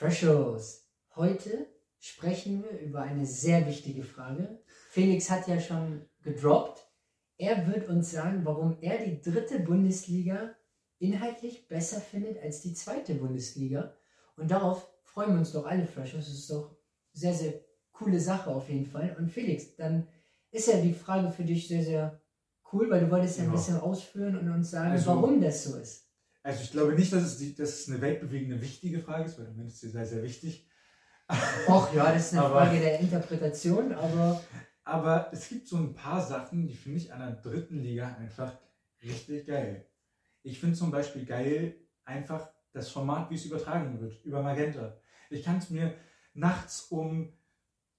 Freshos, heute sprechen wir über eine sehr wichtige Frage. Felix hat ja schon gedroppt. Er wird uns sagen, warum er die dritte Bundesliga inhaltlich besser findet als die zweite Bundesliga. Und darauf freuen wir uns doch alle, Freshos. Das ist doch sehr, sehr coole Sache auf jeden Fall. Und Felix, dann ist ja die Frage für dich sehr, sehr cool, weil du wolltest ja ein bisschen ausführen und uns sagen, also, warum das so ist. Also ich glaube nicht, dass es, die, dass es eine weltbewegende, wichtige Frage ist, weil dann ist sie sehr, sehr wichtig. Och ja, das ist eine aber, Frage der Interpretation, aber... Aber es gibt so ein paar Sachen, die finde ich an der dritten Liga einfach richtig geil. Ich finde zum Beispiel geil einfach das Format, wie es übertragen wird, über Magenta. Ich kann es mir nachts um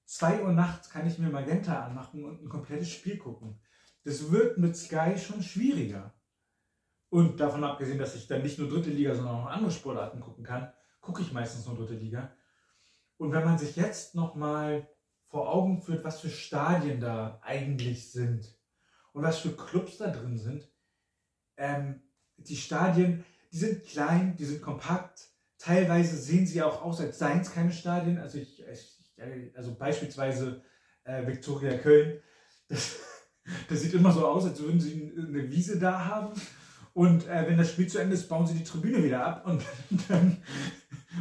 2 Uhr nachts kann ich mir Magenta anmachen und ein komplettes Spiel gucken. Das wird mit Sky schon schwieriger. Und davon abgesehen, dass ich dann nicht nur dritte Liga, sondern auch andere Sportarten gucken kann, gucke ich meistens nur dritte Liga. Und wenn man sich jetzt nochmal vor Augen führt, was für Stadien da eigentlich sind und was für Clubs da drin sind, ähm, die Stadien, die sind klein, die sind kompakt. Teilweise sehen sie auch aus, als seien es keine Stadien. Also, ich, ich also beispielsweise äh, Viktoria Köln. Das, das, sieht immer so aus, als würden sie eine Wiese da haben. Und äh, wenn das Spiel zu Ende ist, bauen sie die Tribüne wieder ab und dann,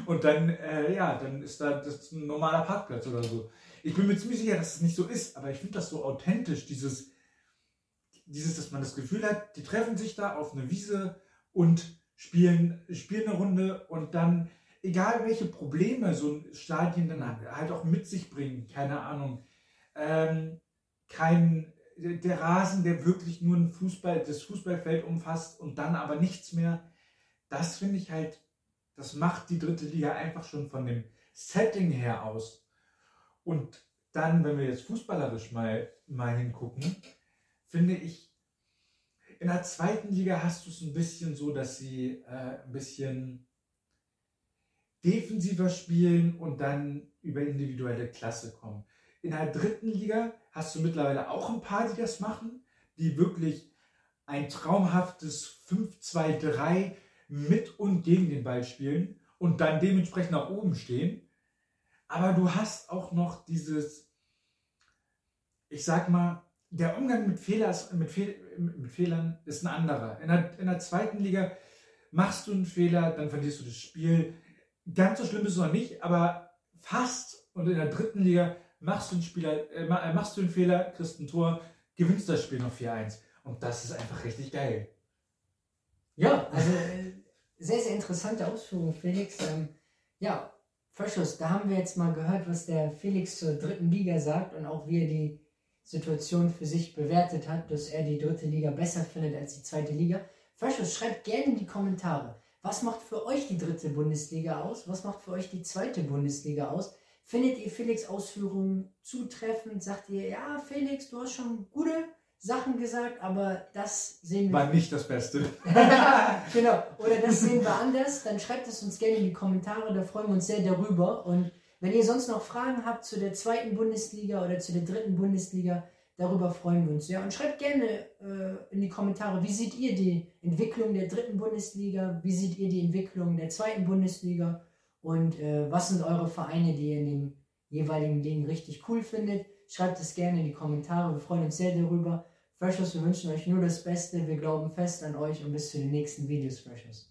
und dann, äh, ja, dann ist da das ein normaler Parkplatz oder so. Ich bin mir ziemlich sicher, dass es nicht so ist, aber ich finde das so authentisch, dieses, dieses, dass man das Gefühl hat, die treffen sich da auf eine Wiese und spielen, spielen eine Runde und dann, egal welche Probleme so ein Stadion dann halt auch mit sich bringen, keine Ahnung, ähm, kein, der Rasen, der wirklich nur ein Fußball, das Fußballfeld umfasst und dann aber nichts mehr, das finde ich halt, das macht die dritte Liga einfach schon von dem Setting her aus. Und dann, wenn wir jetzt fußballerisch mal, mal hingucken, finde ich, in der zweiten Liga hast du es ein bisschen so, dass sie äh, ein bisschen defensiver spielen und dann über individuelle Klasse kommen. In der dritten Liga hast du mittlerweile auch ein paar, die das machen, die wirklich ein traumhaftes 5-2-3 mit und gegen den Ball spielen und dann dementsprechend nach oben stehen. Aber du hast auch noch dieses, ich sag mal, der Umgang mit, Fehlers, mit, Fehl, mit Fehlern ist ein anderer. In der, in der zweiten Liga machst du einen Fehler, dann verlierst du das Spiel. Ganz so schlimm ist es noch nicht, aber fast. Und in der dritten Liga machst du einen, Spieler, äh, äh, machst du einen Fehler, kriegst ein Tor, gewinnst das Spiel noch 4-1. Und das ist einfach richtig geil. Ja, also äh, sehr, sehr interessante Ausführung, Felix. Ähm, ja, Vorschuss, da haben wir jetzt mal gehört, was der Felix zur dritten Liga sagt und auch wie er die Situation für sich bewertet hat, dass er die dritte Liga besser findet als die zweite Liga. Vorschuss, schreibt gerne in die Kommentare, was macht für euch die dritte Bundesliga aus? Was macht für euch die zweite Bundesliga aus? Findet ihr Felix Ausführungen zutreffend? Sagt ihr, ja, Felix, du hast schon gute Sachen gesagt, aber das sehen wir. War nicht das Beste. genau. Oder das sehen wir anders. Dann schreibt es uns gerne in die Kommentare, da freuen wir uns sehr darüber. Und wenn ihr sonst noch Fragen habt zu der zweiten Bundesliga oder zu der dritten Bundesliga, darüber freuen wir uns sehr. Und schreibt gerne äh, in die Kommentare, wie seht ihr die Entwicklung der dritten Bundesliga? Wie seht ihr die Entwicklung der zweiten Bundesliga? Und äh, was sind eure Vereine, die ihr in den jeweiligen Dingen richtig cool findet? Schreibt es gerne in die Kommentare. Wir freuen uns sehr darüber. Freshers, wir wünschen euch nur das Beste. Wir glauben fest an euch und bis zu den nächsten Videos, Freshers.